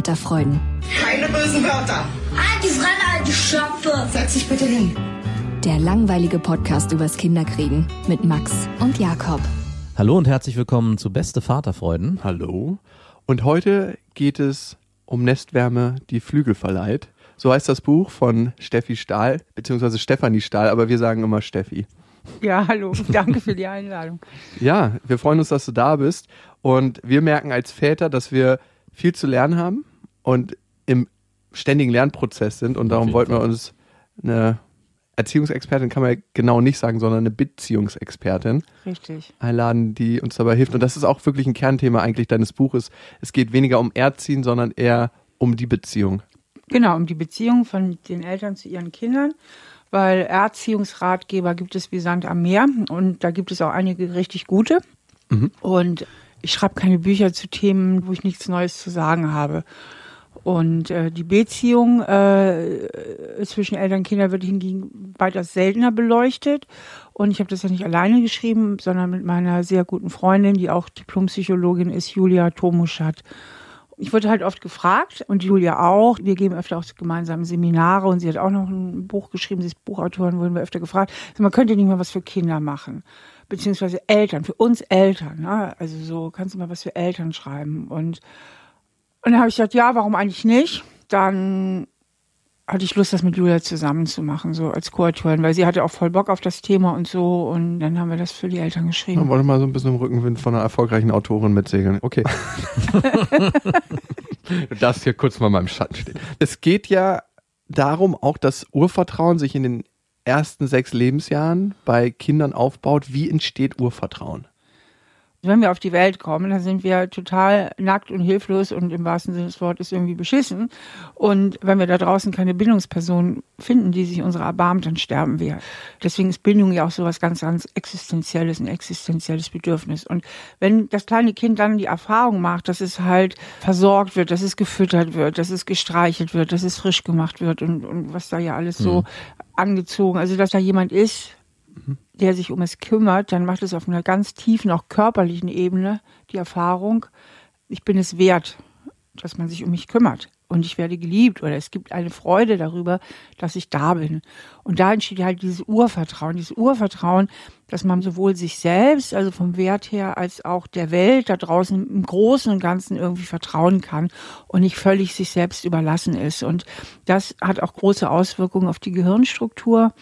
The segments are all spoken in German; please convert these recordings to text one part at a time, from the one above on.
Beste Vaterfreuden. Keine bösen Wörter. Alte Fremde, alte Schöpfe. Setz dich bitte hin. Der langweilige Podcast übers Kinderkriegen mit Max und Jakob. Hallo und herzlich willkommen zu Beste Vaterfreuden. Hallo. Und heute geht es um Nestwärme, die Flügel verleiht. So heißt das Buch von Steffi Stahl, beziehungsweise Stefanie Stahl, aber wir sagen immer Steffi. Ja, hallo, danke für die Einladung. Ja, wir freuen uns, dass du da bist. Und wir merken als Väter, dass wir viel zu lernen haben und im ständigen Lernprozess sind. Und darum wollten wir uns eine Erziehungsexpertin, kann man ja genau nicht sagen, sondern eine Beziehungsexpertin Richtig. einladen, die uns dabei hilft. Und das ist auch wirklich ein Kernthema eigentlich deines Buches. Es geht weniger um Erziehen, sondern eher um die Beziehung. Genau, um die Beziehung von den Eltern zu ihren Kindern, weil Erziehungsratgeber gibt es wie Sand am Meer und da gibt es auch einige richtig gute. Und ich schreibe keine Bücher zu Themen, wo ich nichts Neues zu sagen habe. Und äh, die Beziehung äh, zwischen Eltern und Kindern wird hingegen weitaus seltener beleuchtet. Und ich habe das ja nicht alleine geschrieben, sondern mit meiner sehr guten Freundin, die auch Diplompsychologin ist, Julia Tomuschat. Ich wurde halt oft gefragt und Julia auch. Wir geben öfter auch gemeinsam Seminare und sie hat auch noch ein Buch geschrieben. Sie ist Buchautorin, wurden wir öfter gefragt. Also man könnte nicht mal was für Kinder machen. Beziehungsweise Eltern, für uns Eltern. Ne? Also so, kannst du mal was für Eltern schreiben. Und, und dann habe ich gesagt, ja, warum eigentlich nicht? Dann hatte ich Lust, das mit Julia zusammen zu machen, so als Co-Autorin, weil sie hatte auch voll Bock auf das Thema und so. Und dann haben wir das für die Eltern Man geschrieben. wollte mal so ein bisschen im Rückenwind von einer erfolgreichen Autorin mitsegeln. Okay. du darfst hier kurz mal mal im Schatten stehen. Es geht ja darum, auch dass Urvertrauen sich in den ersten sechs Lebensjahren bei Kindern aufbaut. Wie entsteht Urvertrauen? Wenn wir auf die Welt kommen, dann sind wir total nackt und hilflos und im wahrsten Sinne des Wortes irgendwie beschissen. Und wenn wir da draußen keine Bindungsperson finden, die sich unserer erbarmt, dann sterben wir. Deswegen ist Bindung ja auch so was ganz, ganz Existenzielles, ein existenzielles Bedürfnis. Und wenn das kleine Kind dann die Erfahrung macht, dass es halt versorgt wird, dass es gefüttert wird, dass es gestreichelt wird, dass es frisch gemacht wird und, und was da ja alles so angezogen, also dass da jemand ist, der sich um es kümmert, dann macht es auf einer ganz tiefen, auch körperlichen Ebene die Erfahrung, ich bin es wert, dass man sich um mich kümmert. Und ich werde geliebt oder es gibt eine Freude darüber, dass ich da bin. Und da entsteht halt dieses Urvertrauen, dieses Urvertrauen, dass man sowohl sich selbst, also vom Wert her, als auch der Welt da draußen im Großen und Ganzen irgendwie vertrauen kann und nicht völlig sich selbst überlassen ist. Und das hat auch große Auswirkungen auf die Gehirnstruktur.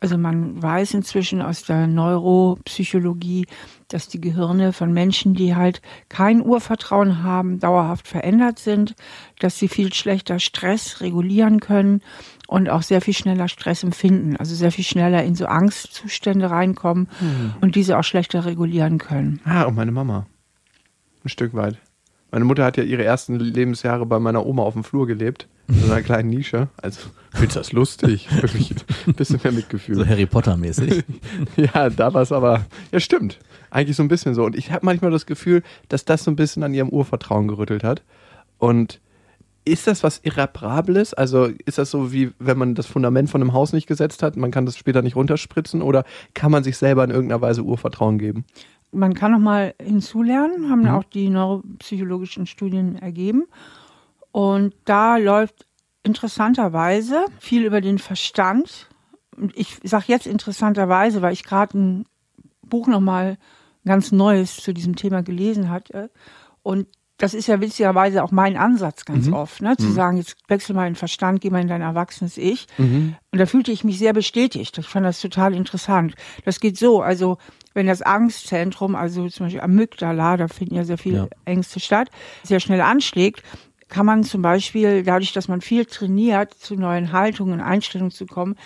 Also man weiß inzwischen aus der Neuropsychologie, dass die Gehirne von Menschen, die halt kein Urvertrauen haben, dauerhaft verändert sind, dass sie viel schlechter Stress regulieren können und auch sehr viel schneller Stress empfinden, also sehr viel schneller in so Angstzustände reinkommen und diese auch schlechter regulieren können. Ah, und meine Mama. Ein Stück weit. Meine Mutter hat ja ihre ersten Lebensjahre bei meiner Oma auf dem Flur gelebt. In so einer kleinen Nische. Also, findest du das lustig? Wirklich ein bisschen mehr Mitgefühl. So Harry Potter-mäßig. Ja, da war es aber, ja stimmt, eigentlich so ein bisschen so. Und ich habe manchmal das Gefühl, dass das so ein bisschen an ihrem Urvertrauen gerüttelt hat. Und ist das was Irreparables? Also ist das so wie, wenn man das Fundament von einem Haus nicht gesetzt hat, man kann das später nicht runterspritzen oder kann man sich selber in irgendeiner Weise Urvertrauen geben? Man kann noch mal hinzulernen, haben ja auch die neuropsychologischen Studien ergeben. Und da läuft interessanterweise viel über den Verstand. Ich sage jetzt interessanterweise, weil ich gerade ein Buch nochmal ganz Neues zu diesem Thema gelesen hatte. Und das ist ja witzigerweise auch mein Ansatz ganz Mhm. oft, ne? zu sagen, jetzt wechsel mal den Verstand, geh mal in dein erwachsenes Ich. Mhm. Und da fühlte ich mich sehr bestätigt. Ich fand das total interessant. Das geht so, also wenn das Angstzentrum, also zum Beispiel Amygdala, da finden ja sehr viele Ja. Ängste statt, sehr schnell anschlägt, kann man zum Beispiel, dadurch, dass man viel trainiert, zu neuen Haltungen und Einstellungen zu kommen,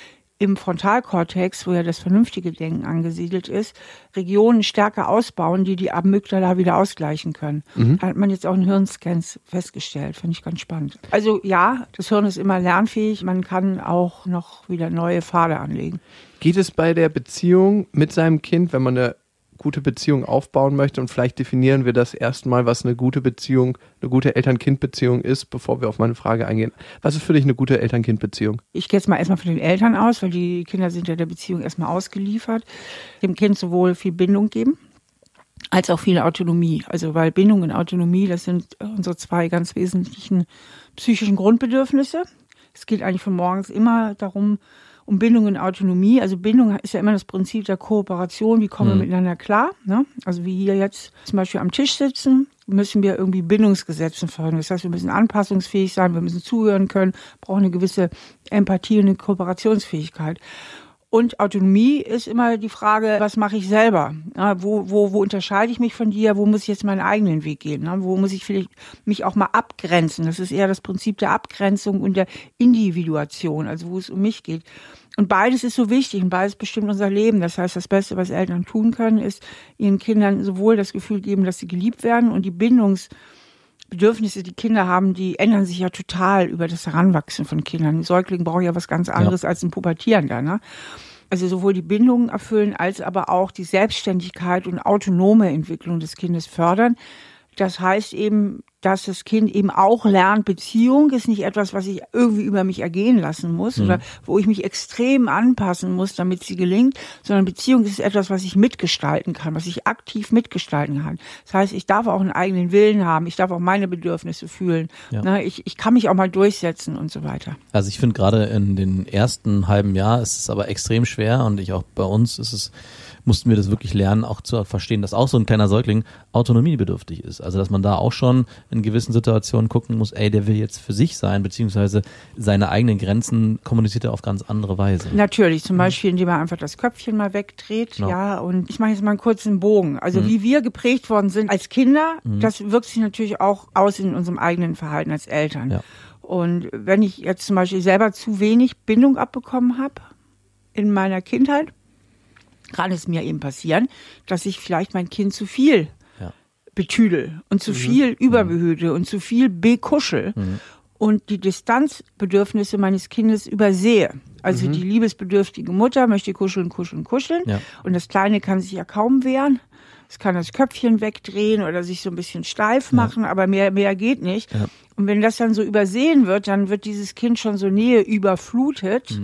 im Frontalkortex, wo ja das vernünftige Denken angesiedelt ist, Regionen stärker ausbauen, die die Amygdala wieder ausgleichen können. Hat man jetzt auch in Hirnscans festgestellt, finde ich ganz spannend. Also ja, das Hirn ist immer lernfähig, man kann auch noch wieder neue Pfade anlegen. Geht es bei der Beziehung mit seinem Kind, wenn man eine gute Beziehung aufbauen möchte und vielleicht definieren wir das erstmal, was eine gute Beziehung, eine gute Eltern-Kind-Beziehung ist, bevor wir auf meine Frage eingehen. Was ist für dich eine gute Eltern-Kind-Beziehung? Ich gehe jetzt mal erstmal von den Eltern aus, weil die Kinder sind ja der Beziehung erstmal ausgeliefert. Dem Kind sowohl viel Bindung geben, als auch viel Autonomie. Also weil Bindung und Autonomie, das sind unsere zwei ganz wesentlichen psychischen Grundbedürfnisse. Es geht eigentlich von morgens immer darum, um Bindung und Autonomie. Also Bindung ist ja immer das Prinzip der Kooperation. Wie kommen wir miteinander klar? Ne? Also wie hier jetzt zum Beispiel am Tisch sitzen, müssen wir irgendwie Bindungsgesetzen folgen. Das heißt, wir müssen anpassungsfähig sein, wir müssen zuhören können, brauchen eine gewisse Empathie und eine Kooperationsfähigkeit. Und Autonomie ist immer die Frage, was mache ich selber? Ja, wo, wo, wo unterscheide ich mich von dir? Wo muss ich jetzt meinen eigenen Weg gehen? Ne? Wo muss ich vielleicht mich auch mal abgrenzen? Das ist eher das Prinzip der Abgrenzung und der Individuation, also wo es um mich geht. Und beides ist so wichtig und beides bestimmt unser Leben. Das heißt, das Beste, was Eltern tun können, ist ihren Kindern sowohl das Gefühl geben, dass sie geliebt werden und die Bindungs Bedürfnisse, die Kinder haben, die ändern sich ja total über das Heranwachsen von Kindern. Ein Säugling braucht ja was ganz anderes als ein Pubertierender. Ne? Also sowohl die Bindung erfüllen, als aber auch die Selbstständigkeit und autonome Entwicklung des Kindes fördern. Das heißt eben, dass das Kind eben auch lernt, Beziehung ist nicht etwas, was ich irgendwie über mich ergehen lassen muss oder wo ich mich extrem anpassen muss, damit sie gelingt, sondern Beziehung ist etwas, was ich mitgestalten kann, was ich aktiv mitgestalten kann. Das heißt, ich darf auch einen eigenen Willen haben, ich darf auch meine Bedürfnisse fühlen, Ja. Na, ich, ich kann mich auch mal durchsetzen und so weiter. Also ich finde gerade in den ersten halben Jahr ist es aber extrem schwer und ich auch bei uns ist es, mussten wir das wirklich lernen, auch zu verstehen, dass auch so ein kleiner Säugling autonomiebedürftig ist. Also dass man da auch schon in gewissen Situationen gucken muss, ey, der will jetzt für sich sein, beziehungsweise seine eigenen Grenzen kommuniziert er auf ganz andere Weise. Natürlich, zum Beispiel, indem er einfach das Köpfchen mal wegdreht, Genau. ja, und ich mache jetzt mal einen kurzen Bogen. Also wie wir geprägt worden sind als Kinder, das wirkt sich natürlich auch aus in unserem eigenen Verhalten als Eltern. Ja. Und wenn ich jetzt zum Beispiel selber zu wenig Bindung abbekommen habe in meiner Kindheit, kann es mir eben passieren, dass ich vielleicht mein Kind zu viel Ja. betüdel und zu viel überbehüte und zu viel bekuschel und die Distanzbedürfnisse meines Kindes übersehe. Also die liebesbedürftige Mutter möchte kuscheln, kuscheln, kuscheln Ja. und das Kleine kann sich ja kaum wehren. Es kann das Köpfchen wegdrehen oder sich so ein bisschen steif machen, aber mehr, mehr geht nicht. Ja. Und wenn das dann so übersehen wird, dann wird dieses Kind schon so Nähe überflutet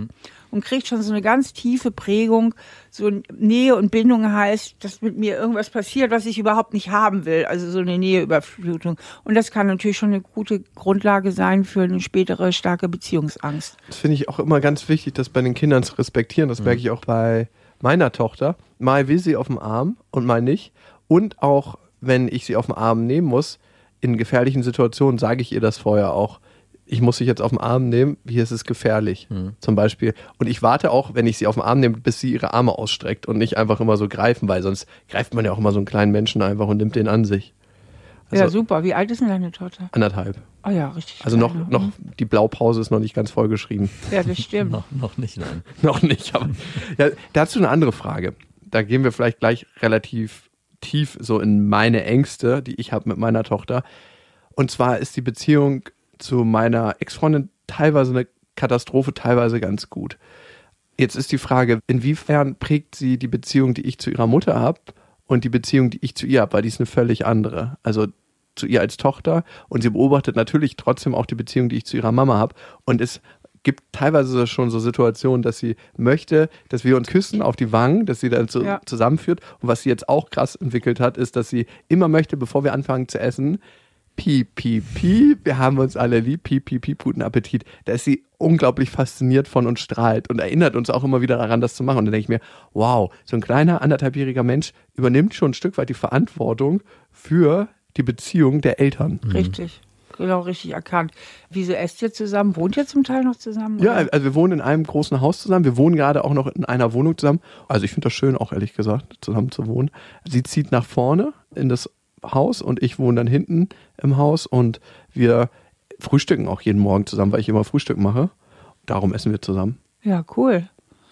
und kriegt schon so eine ganz tiefe Prägung. So Nähe und Bindung heißt, dass mit mir irgendwas passiert, was ich überhaupt nicht haben will. Also so eine Näheüberflutung. Und das kann natürlich schon eine gute Grundlage sein für eine spätere starke Beziehungsangst. Das finde ich auch immer ganz wichtig, das bei den Kindern zu respektieren. Das merke ich auch bei meiner Tochter. Mal will sie auf dem Arm und mal nicht. Und auch, wenn ich sie auf dem Arm nehmen muss, in gefährlichen Situationen sage ich ihr das vorher auch. Ich muss dich jetzt auf den Arm nehmen, hier ist es gefährlich, zum Beispiel. Und ich warte auch, wenn ich sie auf den Arm nehme, bis sie ihre Arme ausstreckt und nicht einfach immer so greifen, weil sonst greift man ja auch immer so einen kleinen Menschen einfach und nimmt den an sich. Also ja, super. Wie alt ist denn deine Tochter? anderthalb. Oh ja, richtig. Also noch, klein, noch, ne? die Blaupause ist noch nicht ganz vollgeschrieben. Ja, das stimmt. Noch, noch nicht, nein. Noch nicht, aber ja, dazu eine andere Frage. Da gehen wir vielleicht gleich relativ tief so in meine Ängste, die ich habe mit meiner Tochter. Und zwar ist die Beziehung zu meiner Ex-Freundin teilweise eine Katastrophe, teilweise ganz gut. Jetzt ist die Frage, inwiefern prägt sie die Beziehung, die ich zu ihrer Mutter habe und die Beziehung, die ich zu ihr habe, weil die ist eine völlig andere. Also zu ihr als Tochter und sie beobachtet natürlich trotzdem auch die Beziehung, die ich zu ihrer Mama habe. Und es gibt teilweise schon so Situationen, dass sie möchte, dass wir uns küssen auf die Wangen, dass sie dann so Ja. zusammenführt. Und was sie jetzt auch krass entwickelt hat, ist, dass sie immer möchte, bevor wir anfangen zu essen, piep, piep, piep, wir haben uns alle lieb, piep, piep, piep, guten Appetit. Da ist sie unglaublich fasziniert von und strahlt und erinnert uns auch immer wieder daran, das zu machen. Und dann denke ich mir, wow, so ein kleiner anderthalbjähriger Mensch übernimmt schon ein Stück weit die Verantwortung für die Beziehung der Eltern. Richtig. Genau, richtig erkannt. Wieso esst ihr zusammen? Wohnt ihr zum Teil noch zusammen? Ja, oder? also wir wohnen in einem großen Haus zusammen. Wir wohnen gerade auch noch in einer Wohnung zusammen. Also ich finde das schön, auch ehrlich gesagt, zusammen zu wohnen. Sie zieht nach vorne in das Haus und ich wohne dann hinten im Haus und wir frühstücken auch jeden Morgen zusammen, weil ich immer Frühstück mache. Darum essen wir zusammen. ja, cool.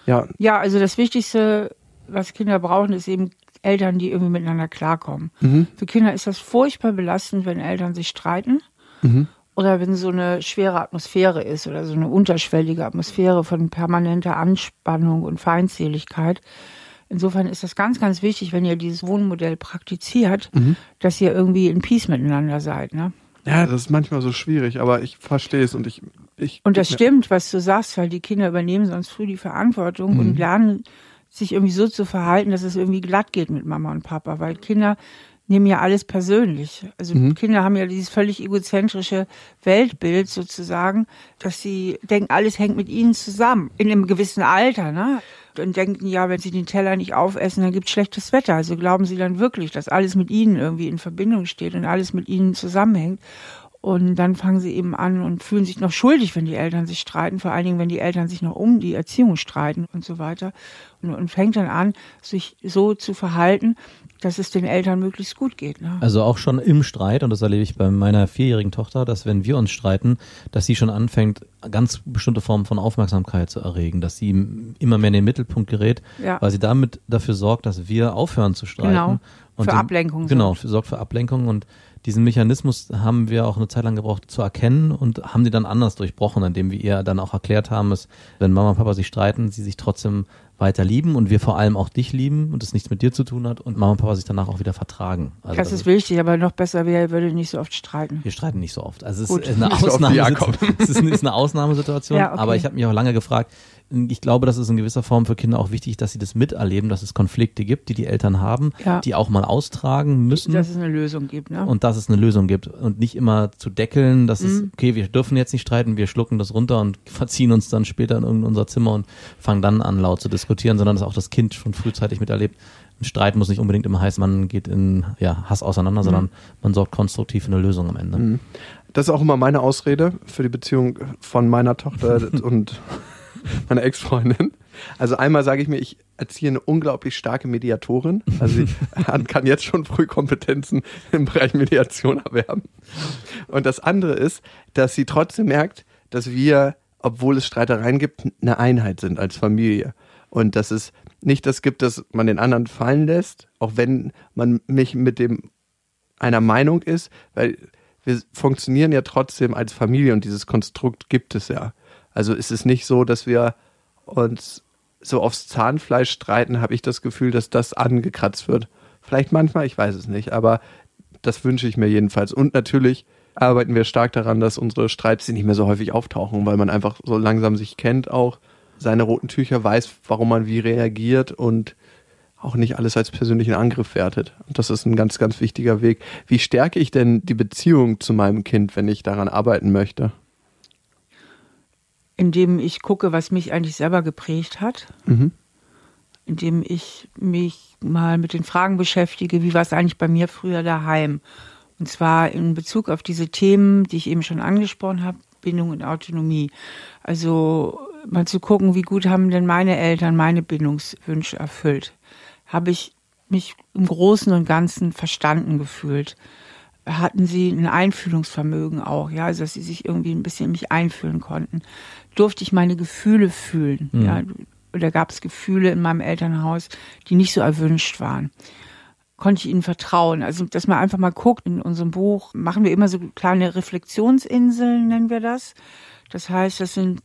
Ja, Ja, also das Wichtigste, was Kinder brauchen, ist eben Eltern, die irgendwie miteinander klarkommen. Mhm. Für Kinder ist das furchtbar belastend, wenn Eltern sich streiten Mhm. oder wenn so eine schwere Atmosphäre ist oder so eine unterschwellige Atmosphäre von permanenter Anspannung und Feindseligkeit. Insofern ist das ganz, ganz wichtig, wenn ihr dieses Wohnmodell praktiziert, Mhm. dass ihr irgendwie in Peace miteinander seid. Ne? ja, das ist manchmal so schwierig, aber ich verstehe es und ich, ich. Und das stimmt, was du sagst, weil die Kinder übernehmen sonst früh die Verantwortung Mhm. und lernen sich irgendwie so zu verhalten, dass es irgendwie glatt geht mit Mama und Papa, weil Kinder nehmen ja alles persönlich. Also Mhm. Kinder haben ja dieses völlig egozentrische Weltbild sozusagen, dass sie denken, alles hängt mit ihnen zusammen in einem gewissen Alter, ne? Und denken, ja, wenn sie den Teller nicht aufessen, dann gibt's schlechtes Wetter. Also glauben sie dann wirklich, dass alles mit ihnen irgendwie in Verbindung steht und alles mit ihnen zusammenhängt. Und dann fangen sie eben an und fühlen sich noch schuldig, wenn die Eltern sich streiten, vor allen Dingen, wenn die Eltern sich noch um die Erziehung streiten und so weiter. Und, und fängt dann an, sich so zu verhalten, dass es den Eltern möglichst gut geht. Ne? Also auch schon im Streit, und das erlebe ich bei meiner vierjährigen Tochter, dass wenn wir uns streiten, dass sie schon anfängt, ganz bestimmte Formen von Aufmerksamkeit zu erregen, dass sie immer mehr in den Mittelpunkt gerät, Ja. weil sie damit dafür sorgt, dass wir aufhören zu streiten. Genau. Und Für den- Ablenkung Genau, sorgt. für, sorgt für Ablenkung und diesen Mechanismus haben wir auch eine Zeit lang gebraucht zu erkennen und haben die dann anders durchbrochen, indem wir ihr dann auch erklärt haben, dass wenn Mama und Papa sich streiten, sie sich trotzdem weiter lieben und wir vor allem auch dich lieben und es nichts mit dir zu tun hat und Mama und Papa sich danach auch wieder vertragen. Also das ist wichtig, aber noch besser wäre, ihr würdet nicht so oft streiten. wir streiten nicht so oft. Also es ist eine so oft es ist, ist eine Ausnahmesituation, Ja, okay. aber ich habe mich auch lange gefragt, ich glaube, das ist in gewisser Form für Kinder auch wichtig, dass sie das miterleben, dass es Konflikte gibt, die die Eltern haben, Ja. die auch mal austragen müssen Dass es eine Lösung gibt. Ne? und dass es eine Lösung gibt und nicht immer zu deckeln, dass es, Mhm. okay, wir dürfen jetzt nicht streiten, wir schlucken das runter und verziehen uns dann später in irgendein unser Zimmer und fangen dann an laut zu diskutieren, sondern dass auch das Kind schon frühzeitig miterlebt. Ein Streit muss nicht unbedingt immer heißen, man geht in ja, Hass auseinander, sondern man sorgt konstruktiv für eine Lösung am Ende. Mhm. Das ist auch immer meine Ausrede für die Beziehung von meiner Tochter und meiner Ex-Freundin. Also einmal sage ich mir, ich erziehe eine unglaublich starke Mediatorin. Also sie kann jetzt schon früh Kompetenzen im Bereich Mediation erwerben. Und das andere ist, dass sie trotzdem merkt, dass wir, obwohl es Streitereien gibt, eine Einheit sind als Familie. Und dass es nicht das gibt, dass man den anderen fallen lässt, auch wenn man mich mit dem einer Meinung ist, weil wir funktionieren ja trotzdem als Familie und dieses Konstrukt gibt es ja. Also ist es nicht so, dass wir uns so aufs Zahnfleisch streiten, habe ich das Gefühl, dass das angekratzt wird. Vielleicht manchmal, ich weiß es nicht, aber das wünsche ich mir jedenfalls. Und natürlich arbeiten wir stark daran, dass unsere Streits nicht mehr so häufig auftauchen, weil man einfach so langsam sich kennt auch, seine roten Tücher weiß, warum man wie reagiert und auch nicht alles als persönlichen Angriff wertet. Und das ist ein ganz, ganz wichtiger Weg. Wie stärke ich denn die Beziehung zu meinem Kind, wenn ich daran arbeiten möchte? Indem ich gucke, was mich eigentlich selber geprägt hat. Mhm. indem ich mich mal mit den Fragen beschäftige, wie war es eigentlich bei mir früher daheim? Und zwar in Bezug auf diese Themen, die ich eben schon angesprochen habe, Bindung und Autonomie. Also mal zu gucken, wie gut haben denn meine Eltern meine Bindungswünsche erfüllt? Habe ich mich im Großen und Ganzen verstanden gefühlt? Hatten sie ein Einfühlungsvermögen auch, ja, also dass sie sich irgendwie ein bisschen in mich einfühlen konnten? Durfte ich meine Gefühle fühlen? Ja, oder gab es Gefühle in meinem Elternhaus, die nicht so erwünscht waren? Konnte ich ihnen vertrauen? Also, dass man einfach mal guckt, in unserem Buch machen wir immer so kleine Reflexionsinseln, nennen wir das. Das heißt, das sind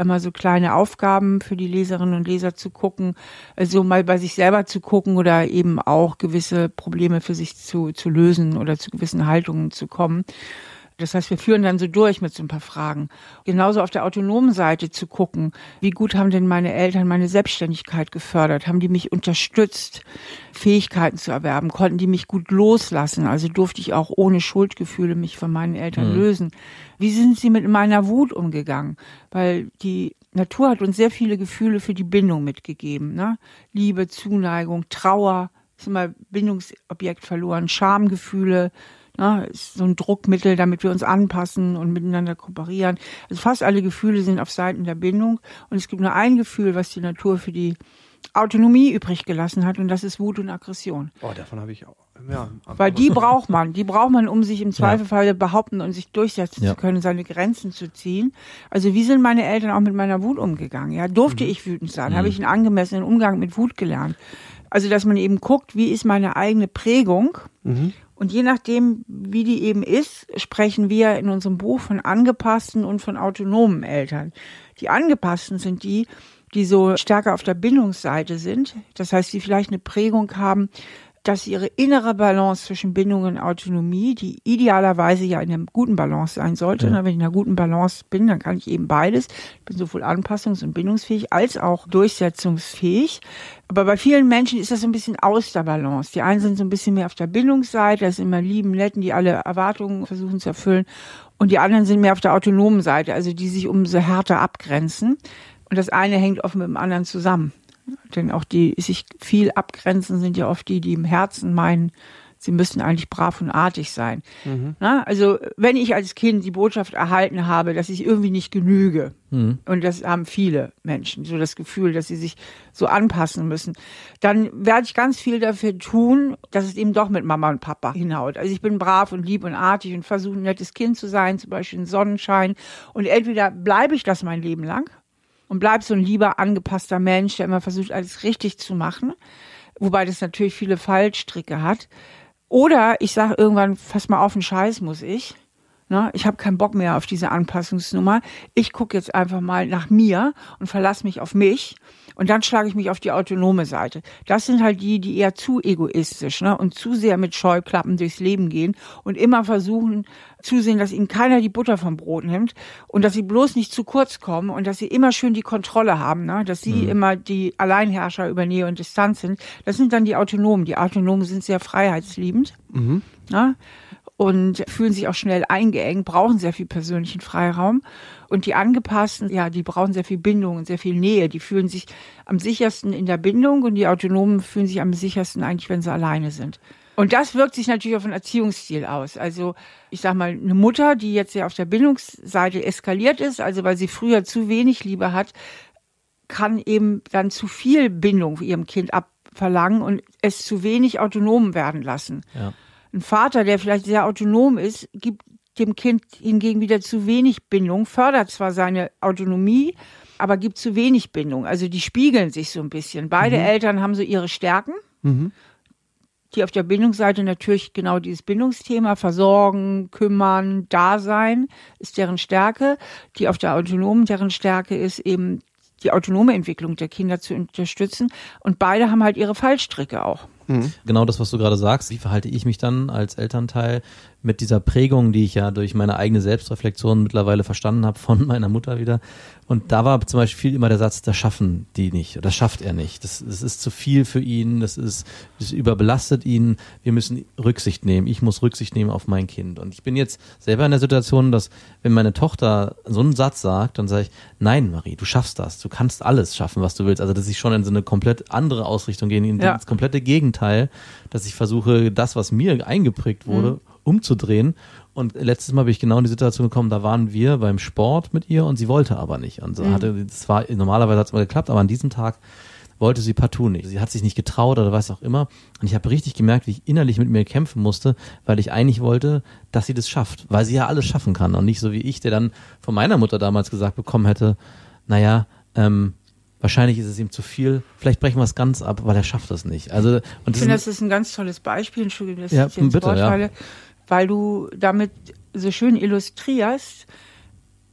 immer so kleine Aufgaben für die Leserinnen und Leser zu gucken, also mal bei sich selber zu gucken oder eben auch gewisse Probleme für sich zu, zu lösen oder zu gewissen Haltungen zu kommen. Das heißt, wir führen dann so durch mit so ein paar Fragen. Genauso auf der autonomen Seite zu gucken, wie gut haben denn meine Eltern meine Selbstständigkeit gefördert? Haben die mich unterstützt, Fähigkeiten zu erwerben? Konnten die mich gut loslassen? Also durfte ich auch ohne Schuldgefühle mich von meinen Eltern lösen? Wie sind sie mit meiner Wut umgegangen? Weil die Natur hat uns sehr viele Gefühle für die Bindung mitgegeben. Ne? Liebe, Zuneigung, Trauer, ist immer Bindungsobjekt verloren, Schamgefühle, ne? ist so ein Druckmittel, damit wir uns anpassen und miteinander kooperieren. Also fast alle Gefühle sind auf Seiten der Bindung und es gibt nur ein Gefühl, was die Natur für die Autonomie übrig gelassen hat und das ist Wut und Aggression. Oh, davon habe ich auch. Ja, Weil die braucht man. Die braucht man, um sich im Zweifelfall behaupten und sich durchsetzen Ja. zu können, seine Grenzen zu ziehen. Also wie sind meine Eltern auch mit meiner Wut umgegangen? Ja, durfte ich wütend sein? Habe ich einen angemessenen Umgang mit Wut gelernt? Also dass man eben guckt, wie ist meine eigene Prägung? Und je nachdem, wie die eben ist, sprechen wir in unserem Buch von angepassten und von autonomen Eltern. Die angepassten sind die, die so stärker auf der Bindungsseite sind. Das heißt, die vielleicht eine Prägung haben, dass ihre innere Balance zwischen Bindung und Autonomie, die idealerweise ja in einer guten Balance sein sollte. Na, Wenn ich in einer guten Balance bin, dann kann ich eben beides. Ich bin sowohl anpassungs- und bindungsfähig als auch durchsetzungsfähig. Aber bei vielen Menschen ist das so ein bisschen aus der Balance. Die einen sind so ein bisschen mehr auf der Bindungsseite, das sind immer lieben, netten, die alle Erwartungen versuchen zu erfüllen. Und die anderen sind mehr auf der autonomen Seite, also die sich umso härter abgrenzen. Und das eine hängt oft mit dem anderen zusammen. Denn auch die sich viel abgrenzen, sind ja oft die, die im Herzen meinen, sie müssten eigentlich brav und artig sein. Na, also wenn ich als Kind die Botschaft erhalten habe, dass ich irgendwie nicht genüge, und das haben viele Menschen, so das Gefühl, dass sie sich so anpassen müssen, dann werde ich ganz viel dafür tun, dass es eben doch mit Mama und Papa hinhaut. Also ich bin brav und lieb und artig und versuche ein nettes Kind zu sein, zum Beispiel ein Sonnenschein. Und entweder bleibe ich das mein Leben lang und bleib so ein lieber, angepasster Mensch, der immer versucht, alles richtig zu machen. Wobei das natürlich viele Fallstricke hat. Oder ich sage irgendwann, fass mal auf den Scheiß muss ich. Ne? Ich habe keinen Bock mehr auf diese Anpassungsnummer. Ich gucke jetzt einfach mal nach mir und verlasse mich auf mich. Und dann schlage ich mich auf die autonome Seite. Das sind halt die, die eher zu egoistisch ne? und zu sehr mit Scheuklappen durchs Leben gehen und immer versuchen zusehen, dass ihnen keiner die Butter vom Brot nimmt und dass sie bloß nicht zu kurz kommen und dass sie immer schön die Kontrolle haben, ne? dass sie immer die Alleinherrscher über Nähe und Distanz sind. Das sind dann die Autonomen. Die Autonomen sind sehr freiheitsliebend. Ne? Und fühlen sich auch schnell eingeengt, brauchen sehr viel persönlichen Freiraum. Und die Angepassten, ja, die brauchen sehr viel Bindung und sehr viel Nähe. Die fühlen sich am sichersten in der Bindung und die Autonomen fühlen sich am sichersten eigentlich, wenn sie alleine sind. Und das wirkt sich natürlich auf den Erziehungsstil aus. Also ich sag mal, eine Mutter, die jetzt ja auf der Bindungsseite eskaliert ist, also weil sie früher zu wenig Liebe hat, kann eben dann zu viel Bindung ihrem Kind abverlangen und es zu wenig autonom werden lassen. Ja. Ein Vater, der vielleicht sehr autonom ist, gibt dem Kind hingegen wieder zu wenig Bindung, fördert zwar seine Autonomie, aber gibt zu wenig Bindung. Also die spiegeln sich so ein bisschen. Beide Eltern haben so ihre Stärken. Die auf der Bindungsseite natürlich genau dieses Bindungsthema, versorgen, kümmern, da sein, ist deren Stärke. Die auf der autonomen, deren Stärke ist eben die autonome Entwicklung der Kinder zu unterstützen. Und beide haben halt ihre Fallstricke auch. Genau das, was du gerade sagst. Wie verhalte ich mich dann als Elternteil mit dieser Prägung, die ich ja durch meine eigene Selbstreflexion mittlerweile verstanden habe von meiner Mutter wieder. Und da war zum Beispiel viel immer der Satz, das schaffen die nicht, das schafft er nicht. Das, das ist zu viel für ihn, das ist, das überbelastet ihn. Wir müssen Rücksicht nehmen. Ich muss Rücksicht nehmen auf mein Kind. Und ich bin jetzt selber in der Situation, dass wenn meine Tochter so einen Satz sagt, dann sage ich, nein, Marie, du schaffst das. Du kannst alles schaffen, was du willst. Also, dass ich schon in so eine komplett andere Ausrichtung gehe, in Ja. das komplette Gegenteil, dass ich versuche, das, was mir eingeprägt wurde, umzudrehen. Und letztes Mal bin ich genau in die Situation gekommen, da waren wir beim Sport mit ihr und sie wollte aber nicht. Und so hatte, das war, normalerweise hat es mal geklappt, aber an diesem Tag wollte sie partout nicht. Sie hat sich nicht getraut oder was auch immer. Und ich habe richtig gemerkt, wie ich innerlich mit mir kämpfen musste, weil ich eigentlich wollte, dass sie das schafft. Weil sie ja alles schaffen kann. Und nicht so wie ich, der dann von meiner Mutter damals gesagt bekommen hätte, naja, ähm, wahrscheinlich ist es ihm zu viel, vielleicht brechen wir es ganz ab, weil er schafft das nicht. Also, und Ich finde, das ist ein ganz tolles Beispiel, Entschuldigung, dass Ja, ich ins bitte, ja. Weil du damit so schön illustrierst,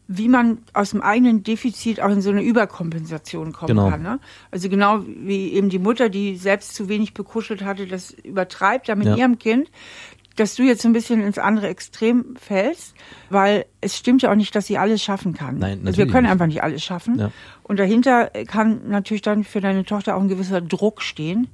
wie man aus dem eigenen Defizit auch in so eine Überkompensation kommen Genau. kann. Ne? Also genau wie eben die Mutter, die selbst zu wenig bekuschelt hatte, das übertreibt da mit Ja. ihrem Kind. dass du jetzt so ein bisschen ins andere Extrem fällst, weil es stimmt ja auch nicht, dass sie alles schaffen kann. Nein, also wir natürlich können nicht. einfach nicht alles schaffen. Ja. Und dahinter kann natürlich dann für deine Tochter auch ein gewisser Druck stehen,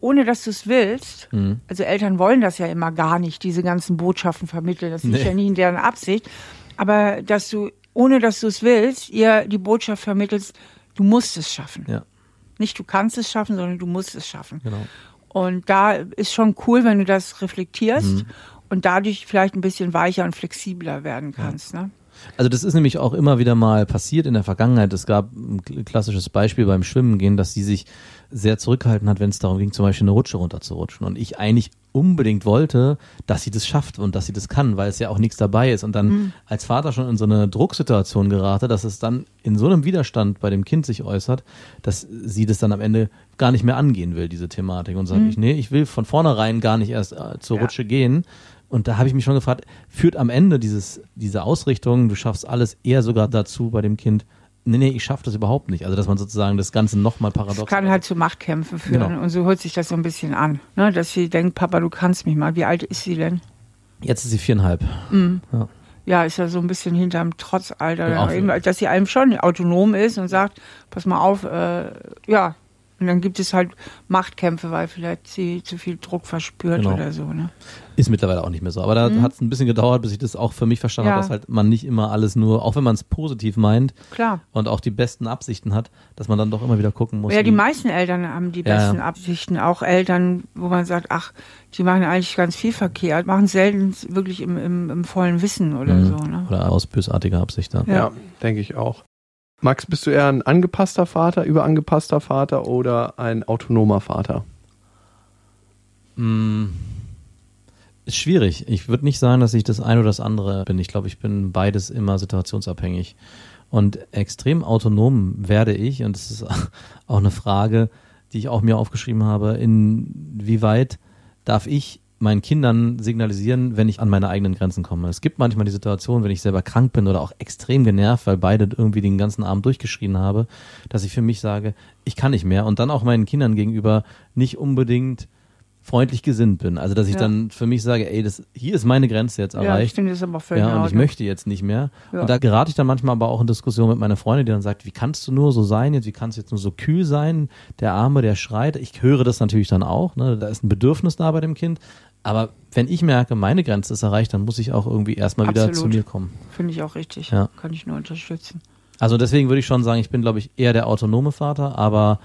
ohne dass du es willst. Mhm. Also Eltern wollen das ja immer gar nicht, diese ganzen Botschaften vermitteln. Das ist Nee. ja nie in deren Absicht. Aber dass du, ohne dass du es willst, ihr die Botschaft vermittelst, du musst es schaffen. Ja, Nicht du kannst es schaffen, sondern du musst es schaffen. genau. Und da ist schon cool, wenn du das reflektierst Mhm. und dadurch vielleicht ein bisschen weicher und flexibler werden kannst. Ne? Also das ist nämlich auch immer wieder mal passiert in der Vergangenheit. Es gab ein kl- klassisches Beispiel beim Schwimmen gehen, dass sie sich sehr zurückgehalten hat, wenn es darum ging, zum Beispiel eine Rutsche runterzurutschen. Und ich eigentlich unbedingt wollte, dass sie das schafft und dass sie das kann, weil es ja auch nichts dabei ist. Und dann Mhm. als Vater schon in so eine Drucksituation gerate, dass es dann in so einem Widerstand bei dem Kind sich äußert, dass sie das dann am Ende gar nicht mehr angehen will, diese Thematik. Und sagt, ich, nee, ich will von vornherein gar nicht erst äh, zur Mhm. Ja. Rutsche gehen. Und da habe ich mich schon gefragt, führt am Ende dieses, diese Ausrichtung, du schaffst alles, eher sogar dazu bei dem Kind, nee, nee, ich schaffe das überhaupt nicht. Also, dass man sozusagen das Ganze nochmal paradox Das kann halt zu Machtkämpfen führen. Genau. Und so hört sich das so ein bisschen an. Ne? Dass sie denkt, Papa, du kannst mich mal. Wie alt ist sie denn? Jetzt ist sie viereinhalb. Ja. Ja, ist ja so ein bisschen hinterm Trotzalter. Ja, dass sie einem schon autonom ist und sagt, pass mal auf, äh, ja. Und dann gibt es halt Machtkämpfe, weil vielleicht sie zu viel Druck verspürt Genau. oder so. Ne? Ist mittlerweile auch nicht mehr so. Aber da hat es ein bisschen gedauert, bis ich das auch für mich verstanden Mhm. Ja. habe, dass halt man nicht immer alles nur, auch wenn man es positiv meint Klar. und auch die besten Absichten hat, dass man dann doch immer wieder gucken muss. Ja, die meisten Eltern haben die Ja, besten ja. Absichten. Auch Eltern, wo man sagt, ach, die machen eigentlich ganz viel verkehrt, machen selten wirklich im, im, im vollen Wissen oder Mhm. so. Ne? Oder aus bösartiger Absicht. Ja. Ja, denke ich auch. Max, bist du eher ein angepasster Vater, überangepasster Vater oder ein autonomer Vater? Mm, Ist schwierig. Ich würde nicht sagen, dass ich das eine oder das andere bin. Ich glaube, ich bin beides immer situationsabhängig. Und extrem autonom werde ich, und das ist auch eine Frage, die ich auch mir aufgeschrieben habe, inwieweit darf ich meinen Kindern signalisieren, wenn ich an meine eigenen Grenzen komme. Es gibt manchmal die Situation, wenn ich selber krank bin oder auch extrem genervt, weil beide irgendwie den ganzen Abend durchgeschrien habe, dass ich für mich sage, ich kann nicht mehr und dann auch meinen Kindern gegenüber nicht unbedingt freundlich gesinnt bin. Also dass ich Ja. dann für mich sage, ey, das hier ist meine Grenze jetzt Ja, ich erreicht. finde das aber völlig Ja, und ich möchte jetzt nicht mehr. Ja. Und da gerate ich dann manchmal aber auch in Diskussion mit meiner Freundin, die dann sagt, wie kannst du nur so sein jetzt, wie kannst du jetzt nur so kühl sein, der Arme, der schreit. Ich höre das natürlich dann auch, ne? da ist ein Bedürfnis da bei dem Kind. Aber wenn ich merke, meine Grenze ist erreicht, dann muss ich auch irgendwie erstmal wieder zu mir kommen. Finde ich auch richtig. Ja. Kann ich nur unterstützen. Also deswegen würde ich schon sagen, ich bin, glaube ich, eher der autonome Vater, aber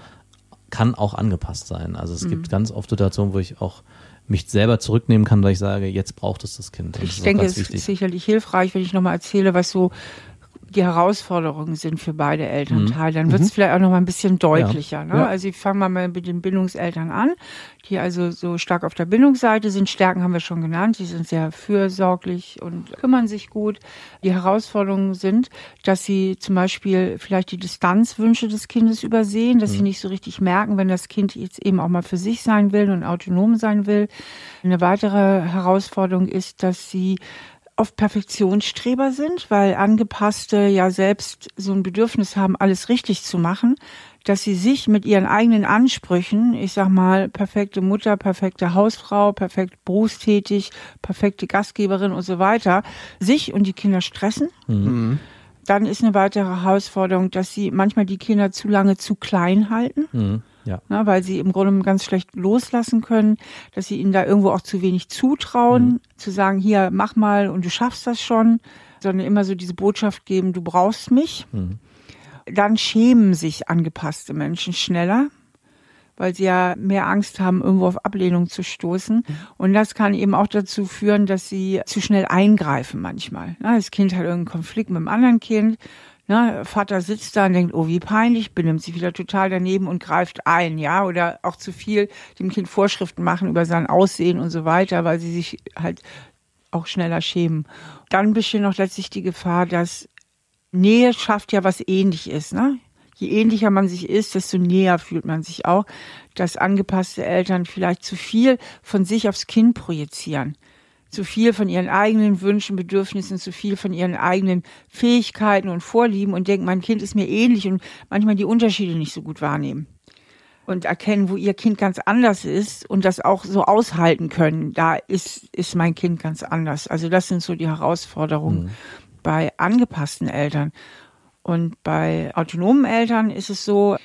kann auch angepasst sein. Also es Mhm. gibt ganz oft Situationen, wo ich auch mich selber zurücknehmen kann, weil ich sage, jetzt braucht es das Kind. Das Ich denke, es ist sicherlich hilfreich, wenn ich nochmal erzähle, was so die Herausforderungen sind für beide Elternteile. Dann wird es vielleicht auch nochmal ein bisschen deutlicher. Ne? Mhm. Ja. Also ich fange mal mit den Bindungseltern an, die also so stark auf der Bindungsseite sind. Stärken haben wir schon genannt. Die sind sehr fürsorglich und kümmern sich gut. Die Herausforderungen sind, dass sie zum Beispiel vielleicht die Distanzwünsche des Kindes übersehen, dass sie nicht so richtig merken, wenn das Kind jetzt eben auch mal für sich sein will und autonom sein will. Eine weitere Herausforderung ist, dass sie oft Perfektionsstreber sind, weil Angepasste ja selbst so ein Bedürfnis haben, alles richtig zu machen, dass sie sich mit ihren eigenen Ansprüchen, ich sag mal, perfekte Mutter, perfekte Hausfrau, perfekt berufstätig, perfekte Gastgeberin und so weiter, sich und die Kinder stressen. Dann ist eine weitere Herausforderung, dass sie manchmal die Kinder zu lange zu klein halten Mhm. Ja. ne, weil sie im Grunde ganz schlecht loslassen können, dass sie ihnen da irgendwo auch zu wenig zutrauen, zu sagen, hier, mach mal und du schaffst das schon, sondern immer so diese Botschaft geben, du brauchst mich. Dann schämen sich angepasste Menschen schneller, weil sie ja mehr Angst haben, irgendwo auf Ablehnung zu stoßen. Und das kann eben auch dazu führen, dass sie zu schnell eingreifen manchmal. Das Kind hat irgendeinen Konflikt mit einem anderen Kind. Ne, Vater sitzt da und denkt, oh, wie peinlich, benimmt sich wieder total daneben und greift ein, ja, oder auch zu viel dem Kind Vorschriften machen über sein Aussehen und so weiter, weil sie sich halt auch schneller schämen. Dann besteht noch letztlich die Gefahr, dass Nähe schafft ja was ähnlich ist, ne? Je ähnlicher man sich ist, desto näher fühlt man sich auch, dass angepasste Eltern vielleicht zu viel von sich aufs Kind projizieren. Zu viel von ihren eigenen Wünschen, Bedürfnissen, zu viel von ihren eigenen Fähigkeiten und Vorlieben und denken, mein Kind ist mir ähnlich und manchmal die Unterschiede nicht so gut wahrnehmen. und erkennen, wo ihr Kind ganz anders ist und das auch so aushalten können. Da ist, ist mein Kind ganz anders. Also das sind so die Herausforderungen bei angepassten Eltern. Und bei autonomen Eltern ist es so,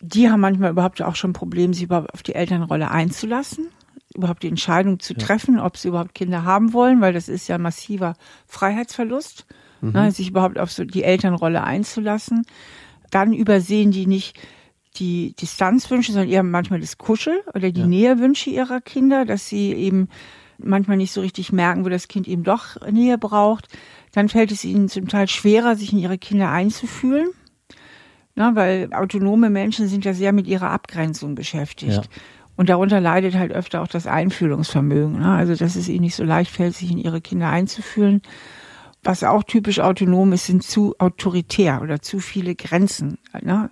die haben manchmal überhaupt auch schon ein Problem, sich überhaupt auf die Elternrolle einzulassen, überhaupt die Entscheidung zu treffen, ob sie überhaupt Kinder haben wollen, weil das ist ja massiver Freiheitsverlust, ne, sich überhaupt auf so die Elternrolle einzulassen. Dann übersehen die nicht die Distanzwünsche, sondern eher manchmal das Kuschel oder die Nähewünsche ihrer Kinder, dass sie eben manchmal nicht so richtig merken, wo das Kind eben doch Nähe braucht. Dann fällt es ihnen zum Teil schwerer, sich in ihre Kinder einzufühlen. Na, weil autonome Menschen sind ja sehr mit ihrer Abgrenzung beschäftigt. Ja. Und darunter leidet halt öfter auch das Einfühlungsvermögen. Ne? Also, dass es ihnen nicht so leicht fällt, sich in ihre Kinder einzufühlen. Was auch typisch autonom ist, sind zu autoritär oder zu viele Grenzen. Ne?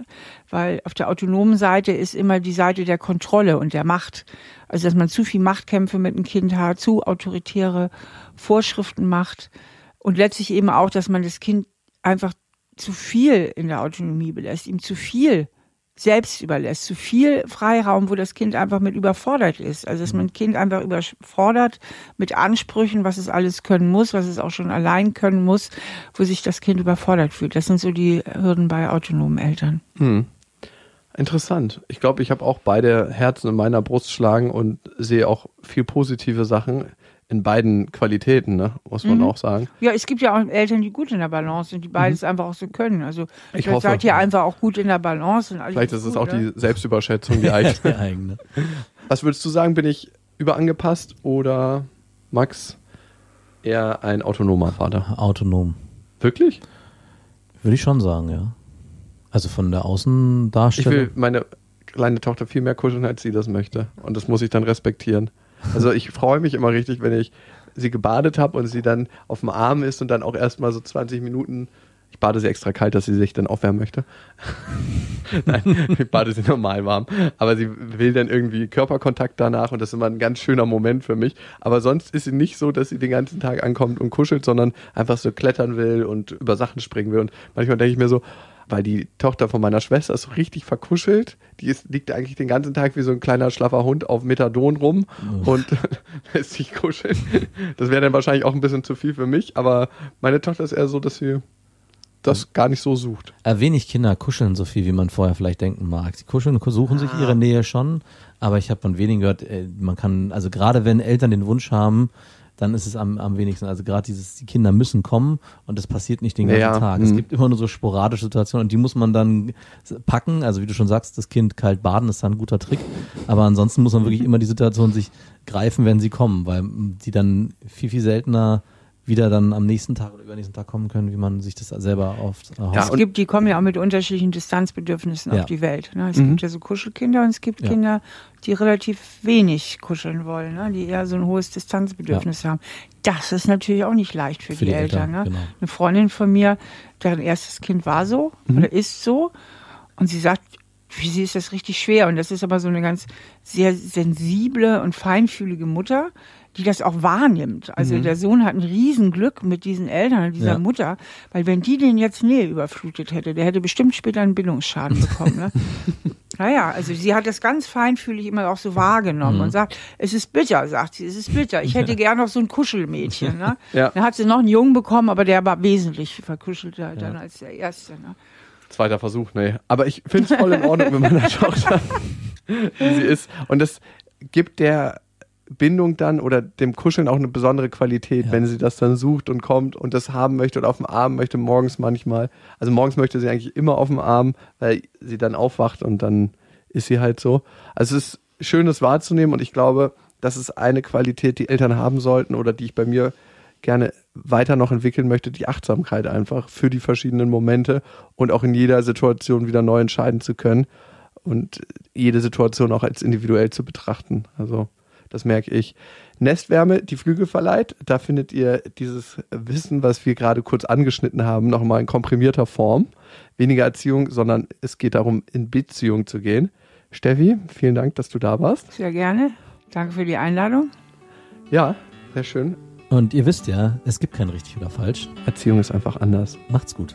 Weil auf der autonomen Seite ist immer die Seite der Kontrolle und der Macht. Also, dass man zu viel Machtkämpfe mit dem Kind hat, zu autoritäre Vorschriften macht. Und letztlich eben auch, dass man das Kind einfach zu viel in der Autonomie belässt, ihm zu viel selbst überlässt, zu viel Freiraum, wo das Kind einfach mit überfordert ist. Also dass man ein Kind einfach überfordert mit Ansprüchen, was es alles können muss, was es auch schon allein können muss, wo sich das Kind überfordert fühlt. Das sind so die Hürden bei autonomen Eltern. Interessant. Ich glaube, ich habe auch beide Herzen in meiner Brust schlagen und sehe auch viel positive Sachen in beiden Qualitäten, ne? muss man auch sagen. Ja, es gibt ja auch Eltern, die gut in der Balance sind, die beides einfach auch so können. Also Mhm. Ich hoffe. seid ihr einfach auch gut in der Balance. Vielleicht ist es gut, auch ne? die Selbstüberschätzung, die eigene. Der eigene. Was würdest du sagen, bin ich überangepasst oder Max eher ein autonomer Vater? Autonom. Wirklich? Würde ich schon sagen, ja. Also von der Ich Außendarstellung. will meine kleine Tochter viel mehr kuscheln, als sie das möchte. Und das muss ich dann respektieren. Also ich freue mich immer richtig, wenn ich sie gebadet habe und sie dann auf dem Arm ist und dann auch erstmal so 20 Minuten. Ich bade sie extra kalt, dass sie sich dann aufwärmen möchte. Nein, ich bade sie normal warm. Aber sie will dann irgendwie Körperkontakt danach und das ist immer ein ganz schöner Moment für mich. Aber sonst ist sie nicht so, dass sie den ganzen Tag ankommt und kuschelt, sondern einfach so klettern will und über Sachen springen will. Und manchmal denke ich mir so, weil die Tochter von meiner Schwester ist so richtig verkuschelt. Die ist, liegt eigentlich den ganzen Tag wie so ein kleiner schlaffer Hund auf Methadon rum und lässt sich kuscheln. Das wäre dann wahrscheinlich auch ein bisschen zu viel für mich, aber meine Tochter ist eher so, dass sie das gar nicht so sucht. Äh, wenig Kinder kuscheln so viel, wie man vorher vielleicht denken mag. Sie kuscheln, suchen sich Ah. ihre Nähe schon, aber ich habe von wenigen gehört, äh, man kann, also gerade wenn Eltern den Wunsch haben, dann ist es am, am wenigsten. Also gerade dieses, die Kinder müssen kommen und das passiert nicht den ganzen Ja, Tag. Es mhm. gibt immer nur so sporadische Situationen und die muss man dann packen. Also wie du schon sagst, das Kind kalt baden ist dann ein guter Trick. Aber ansonsten muss man wirklich immer die Situation sich greifen, wenn sie kommen, weil die dann viel, viel seltener wieder dann am nächsten Tag oder übernächsten Tag kommen können, wie man sich das selber oft erhofft. Ja, Es gibt, die kommen ja auch mit unterschiedlichen Distanzbedürfnissen Ja. auf die Welt. Ne? Es Mhm. gibt ja so Kuschelkinder und es gibt Ja. Kinder, die relativ wenig kuscheln wollen, ne? die eher so ein hohes Distanzbedürfnis haben. Das ist natürlich auch nicht leicht für, Für die, die Eltern. Eltern, ne? genau. Eine Freundin von mir, deren erstes Kind war so Mhm. oder ist so und sie sagt, für sie ist das richtig schwer und das ist aber so eine ganz sehr sensible und feinfühlige Mutter, die das auch wahrnimmt. Also der Sohn hat ein Riesenglück mit diesen Eltern dieser Ja. Mutter, weil wenn die den jetzt Nähe überflutet hätte, der hätte bestimmt später einen Bildungsschaden bekommen. Ne? naja, also sie hat das ganz feinfühlig immer auch so wahrgenommen und sagt, es ist bitter, sagt sie, es ist bitter. Ich hätte gern noch so ein Kuschelmädchen. Ne? Ja. Dann hat sie noch einen Jungen bekommen, aber der war wesentlich verkuschelter dann als der erste. Ne? Zweiter Versuch, nee. Aber ich finde es voll in Ordnung mit meiner Tochter, wie sie ist. Und das gibt der Bindung dann oder dem Kuscheln auch eine besondere Qualität, Ja. wenn sie das dann sucht und kommt und das haben möchte oder auf dem Arm möchte, morgens manchmal. Also morgens möchte sie eigentlich immer auf dem Arm, weil sie dann aufwacht und dann ist sie halt so. Also es ist schön, das wahrzunehmen und ich glaube, das ist eine Qualität, die Eltern haben sollten oder die ich bei mir gerne weiter noch entwickeln möchte, die Achtsamkeit einfach für die verschiedenen Momente und auch in jeder Situation wieder neu entscheiden zu können und jede Situation auch als individuell zu betrachten. Also das merke ich. Nestwärme, die Flügel verleiht, da findet ihr dieses Wissen, was wir gerade kurz angeschnitten haben, nochmal in komprimierter Form. Weniger Erziehung, sondern es geht darum, in Beziehung zu gehen. Steffi, vielen Dank, dass du da warst. Sehr gerne. Danke für die Einladung. Ja, sehr schön. Und ihr wisst ja, es gibt kein richtig oder falsch. Erziehung ist einfach anders. Macht's gut.